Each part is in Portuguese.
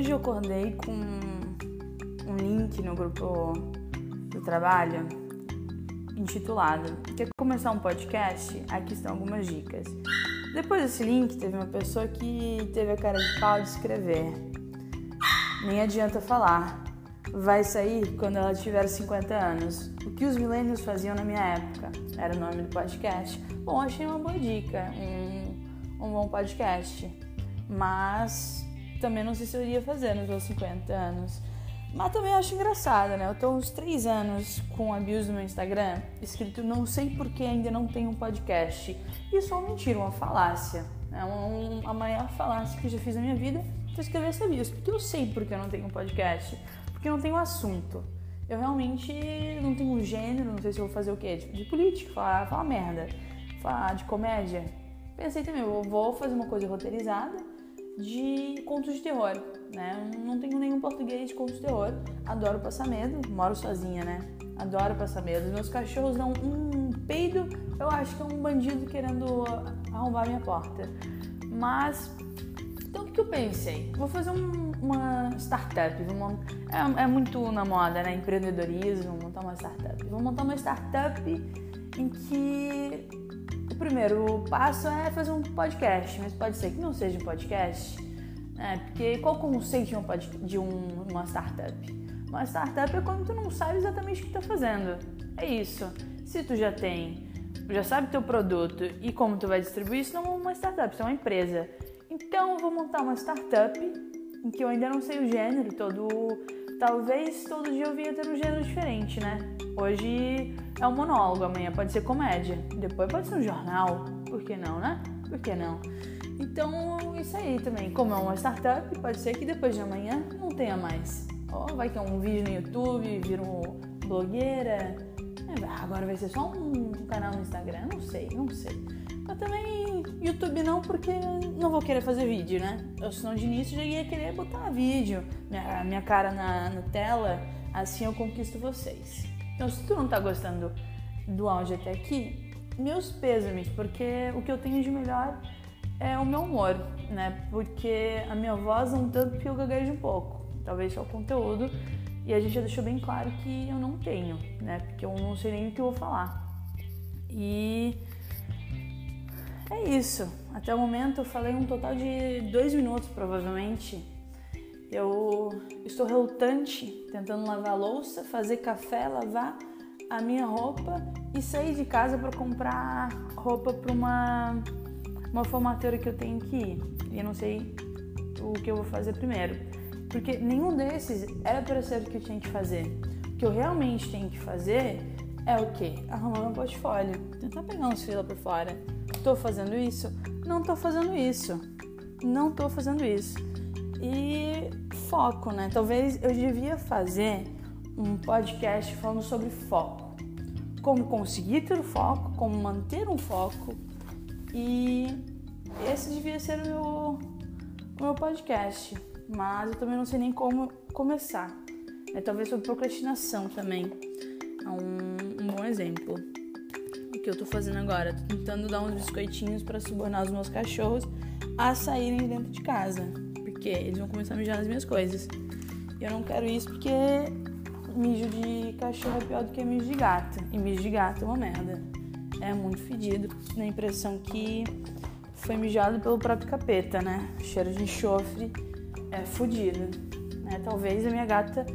Hoje eu acordei com um link no grupo do trabalho intitulado Quer começar um podcast? Aqui estão algumas dicas. Depois desse link, teve uma pessoa que teve a cara de pau de escrever. Nem adianta falar. Vai sair quando ela tiver 50 anos. O que os milênios faziam na minha época? Era o nome do podcast. Bom, achei uma boa dica, um, um bom podcast. Mas também não sei se eu iria fazer nos meus 50 anos. Mas também acho engraçado, né? Eu tô uns 3 anos com a no meu Instagram, escrito não sei porque ainda não tenho um podcast. Isso é uma mentira, uma falácia. É um, a maior falácia que eu já fiz na minha vida foi escrever essa bios. Porque eu sei porque eu não tenho um podcast. Porque eu não tenho assunto. Eu realmente não tenho gênero, não sei se eu vou fazer o quê? De, de política, falar, falar merda, falar de comédia. Pensei também, eu vou fazer uma coisa roteirizada de contos de terror, né? Não tenho nenhum português de contos de terror. Adoro passar medo, moro sozinha, né? Adoro passar medo. Meus cachorros dão um peido, eu acho que é um bandido querendo arrombar minha porta. Mas, então o que eu pensei? Vou fazer um, uma startup. Vou montar, é, é, muito na moda, né? Empreendedorismo, montar uma startup. Vou montar uma startup em que primeiro passo é fazer um podcast, mas pode ser que não seja um podcast, né? Porque qual o conceito de, um de um, uma startup? Uma startup é quando tu não sabe exatamente o que está fazendo. É isso. Se tu já tem, já sabe teu produto e como tu vai distribuir, isso não é uma startup, isso é uma empresa. Então eu vou montar uma startup em que eu ainda não sei o gênero, todo talvez todo dia eu vinha ter um gênero diferente, né? Hoje é um monólogo, amanhã pode ser comédia, depois pode ser um jornal, por que não, né? Por que não? Então, isso aí também. Como é uma startup, pode ser que depois de amanhã não tenha mais. Oh, vai ter um vídeo no YouTube, vira um blogueira. É, agora vai ser só um canal no Instagram, não sei, não sei. Mas também YouTube não, porque não vou querer fazer vídeo, né? Eu, senão de início já ia querer botar vídeo, minha, minha cara na, na tela, assim eu conquisto vocês. Então, se tu não tá gostando do áudio até aqui, meus pêsames, porque o que eu tenho de melhor é o meu humor, né? Porque a minha voz não tanto que eu gaguejo um pouco, talvez só o conteúdo. E a gente já deixou bem claro que eu não tenho, né? Porque eu não sei nem o que eu vou falar. E é isso. Até o momento eu falei um total de dois minutos, provavelmente. Eu estou relutante tentando lavar louça, fazer café, lavar a minha roupa e sair de casa para comprar roupa para uma, uma formatura que eu tenho que ir. E eu não sei o que eu vou fazer primeiro. Porque nenhum desses era para ser o que eu tinha que fazer. O que eu realmente tenho que fazer é o quê? Arrumar meu portfólio. Tentar pegar uns fila por fora. Tô fazendo isso? Não tô fazendo isso. Não tô fazendo isso. E foco, né? Talvez eu devia fazer um podcast falando sobre foco. Como conseguir ter o foco, como manter um foco. E esse devia ser o meu, o meu podcast. Mas eu também não sei nem como começar. É, talvez sobre procrastinação também. É um, um bom exemplo. O que eu tô fazendo agora? Tô tentando dar uns biscoitinhos para subornar os meus cachorros a saírem dentro de casa porque eles vão começar a mijar nas minhas coisas. E eu não quero isso porque mijo de cachorro é pior do que mijo de gato. E mijo de gato é uma merda. É muito fedido, na impressão que foi mijado pelo próprio capeta, né? cheiro de enxofre é fodido. Né? Talvez a minha gata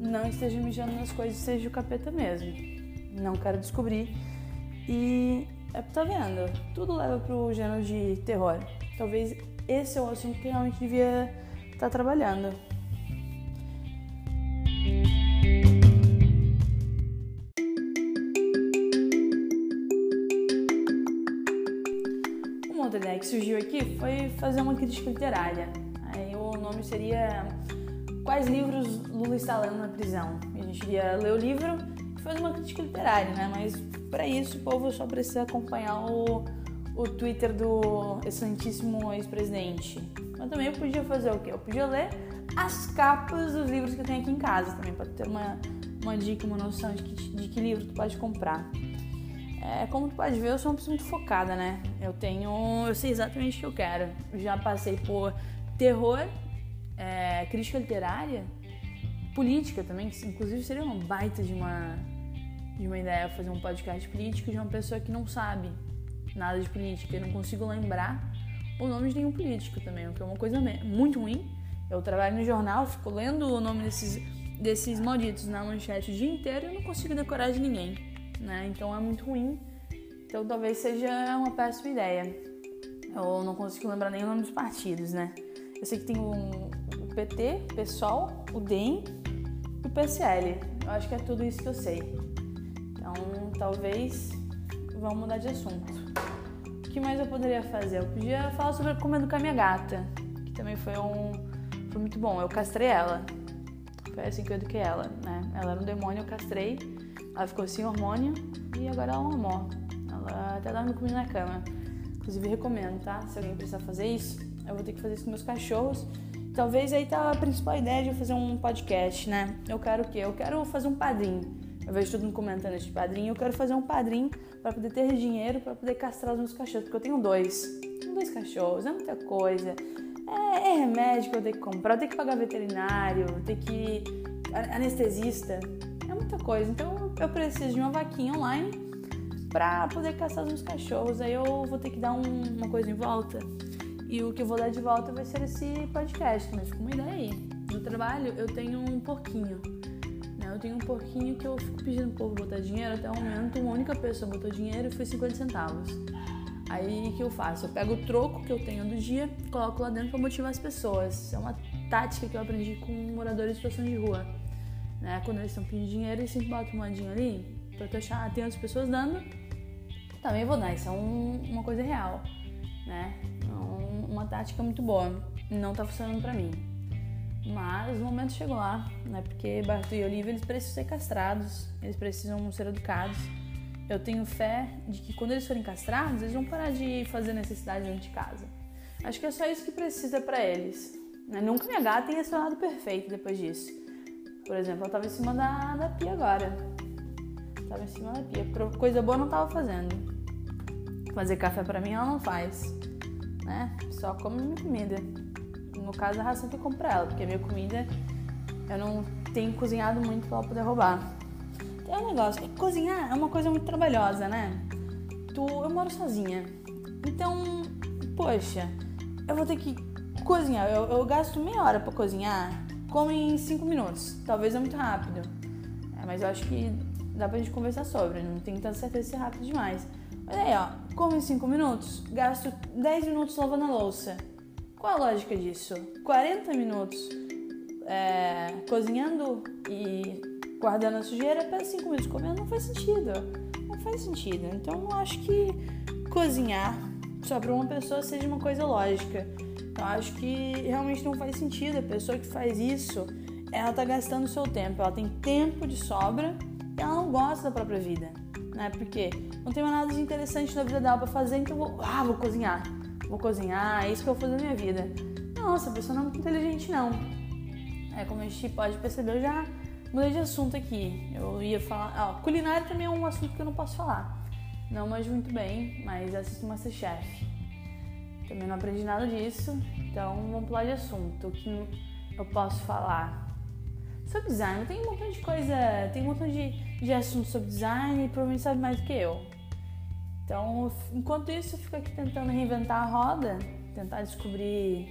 não esteja mijando nas coisas, seja o capeta mesmo. Não quero descobrir. E é, tá vendo? Tudo leva pro gênero de terror. Talvez esse é o assunto que realmente devia estar tá trabalhando. Uma outra ideia que surgiu aqui foi fazer uma crítica literária. Aí o nome seria Quais livros Lula está lendo na prisão? A gente iria ler o livro e fazer uma crítica literária, né? Mas para isso o povo só precisa acompanhar o o Twitter do excelentíssimo ex-presidente. Mas também eu podia fazer o quê? Eu podia ler as capas dos livros que eu tenho aqui em casa também, para ter uma, uma dica, uma noção de que, de que livro tu pode comprar. É, como tu pode ver, eu sou uma pessoa muito focada, né? Eu tenho. Eu sei exatamente o que eu quero. já passei por terror é, crítica literária, política também, que inclusive seria uma baita de uma, de uma ideia fazer um podcast político de uma pessoa que não sabe nada de política. Eu não consigo lembrar o nome de nenhum político também, o que é uma coisa muito ruim. Eu trabalho no jornal, fico lendo o nome desses, desses malditos na manchete o dia inteiro e não consigo decorar de ninguém, né? Então é muito ruim. Então talvez seja uma péssima ideia. Eu não consigo lembrar nem o nome dos partidos, né? Eu sei que tem o, o PT, o PSOL, o DEM e o PSL. Eu acho que é tudo isso que eu sei. Então talvez vamos mudar de assunto. O que mais eu poderia fazer? Eu podia falar sobre comendo com a minha gata, que também foi um foi muito bom. Eu castrei ela. Foi assim que eu eduquei ela, né? Ela era um demônio, eu castrei. Ela ficou sem hormônio e agora ela é um amor. Ela até dorme comigo na cama. Inclusive recomendo, tá? Se alguém precisar fazer isso, eu vou ter que fazer isso com meus cachorros. Talvez aí tá a principal ideia de eu fazer um podcast, né? Eu quero o quê? Eu quero fazer um padrinho. Eu vejo todo mundo comentando esse padrinho. Eu quero fazer um padrinho para poder ter dinheiro para poder castrar os meus cachorros, porque eu tenho dois. Tenho dois cachorros, é muita coisa. É, é remédio que eu tenho que comprar, eu tenho que pagar veterinário, eu tenho que anestesista. É muita coisa. Então eu preciso de uma vaquinha online para poder caçar os meus cachorros. Aí eu vou ter que dar um, uma coisa em volta. E o que eu vou dar de volta vai ser esse podcast, mas com uma ideia aí. No trabalho eu tenho um porquinho. Eu tenho um porquinho que eu fico pedindo pro povo botar dinheiro. Até o momento, uma única pessoa botou dinheiro e foi 50 centavos. Aí o que eu faço? Eu pego o troco que eu tenho do dia, coloco lá dentro para motivar as pessoas. É uma tática que eu aprendi com moradores de situação de rua. Né? Quando eles estão pedindo dinheiro, eles sempre botam moedinha ali para tu achar, ah, tem outras pessoas dando, também vou dar. Isso é um, uma coisa real, né? Então, uma tática muito boa. Não tá funcionando para mim. Mas o momento chegou lá, né? Porque Bartô e Olivia eles precisam ser castrados, eles precisam ser educados. Eu tenho fé de que quando eles forem castrados, eles vão parar de fazer necessidade dentro de casa. Acho que é só isso que precisa para eles. Né? Nunca minha gata tenha se tornado perfeito depois disso. Por exemplo, ela tava em cima da, da pia agora. Tava em cima da pia. Coisa boa não tava fazendo. Fazer café para mim ela não faz. Né? Só come minha comida. No caso, a ração que eu compro pra ela, porque a minha comida eu não tenho cozinhado muito pra ela poder roubar. Tem um negócio, que cozinhar é uma coisa muito trabalhosa, né? Tu, eu moro sozinha. Então, poxa, eu vou ter que cozinhar. Eu, eu gasto meia hora para cozinhar, como em cinco minutos. Talvez é muito rápido. É, mas eu acho que dá pra gente conversar sobre. Não tenho tanta certeza se é rápido demais. Mas aí, ó, como em 5 minutos, gasto 10 minutos lavando a louça. Qual a lógica disso? 40 minutos é, cozinhando e guardando a sujeira para 5 minutos comendo não faz sentido. Não faz sentido. Então eu acho que cozinhar só para uma pessoa seja uma coisa lógica. Eu acho que realmente não faz sentido. A pessoa que faz isso, ela tá gastando o seu tempo. Ela tem tempo de sobra ela não gosta da própria vida, né? Porque não tem mais nada de interessante na vida dela pra fazer, então vou, ah, vou cozinhar. Vou cozinhar, é isso que eu vou fazer na minha vida. Não, essa pessoa não é muito inteligente, não. É, como a gente pode perceber, eu já mudei de assunto aqui. Eu ia falar. Ó, culinária também é um assunto que eu não posso falar. Não manjo muito bem, mas assisto Masterchef. Também não aprendi nada disso, então vamos pular de assunto. O que eu posso falar? Sobre design, tem um montão de coisa, tem um montão de, de assuntos sobre design e provavelmente sabe mais do que eu. Então, enquanto isso, eu fico aqui tentando reinventar a roda, tentar descobrir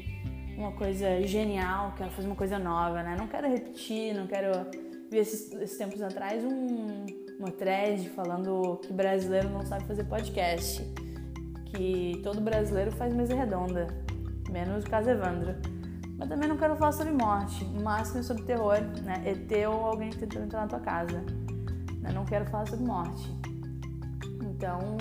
uma coisa genial, quero fazer uma coisa nova, né? Não quero repetir, não quero ver esses, esses tempos atrás um, uma thread falando que brasileiro não sabe fazer podcast, que todo brasileiro faz mesa redonda, menos o caso Evandro. Mas também não quero falar sobre morte, no máximo sobre terror, né? ET ou alguém tentando entrar na tua casa. Né? Não quero falar sobre morte. Então,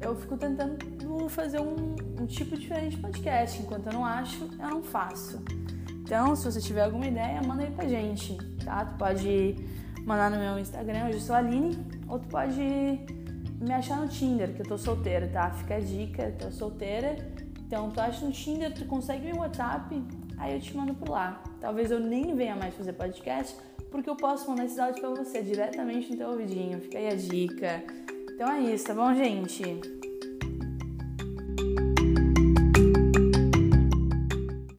eu fico tentando fazer um, um, tipo diferente de podcast. Enquanto eu não acho, eu não faço. Então, se você tiver alguma ideia, manda aí pra gente, tá? Tu pode mandar no meu Instagram, eu sou Aline, ou tu pode me achar no Tinder, que eu tô solteira, tá? Fica a dica, tô solteira. Então, tu acha no Tinder, tu consegue meu WhatsApp, aí eu te mando por lá. Talvez eu nem venha mais fazer podcast, porque eu posso mandar esses áudios pra você diretamente no teu ouvidinho. Fica aí a dica. Então é isso, tá bom, gente?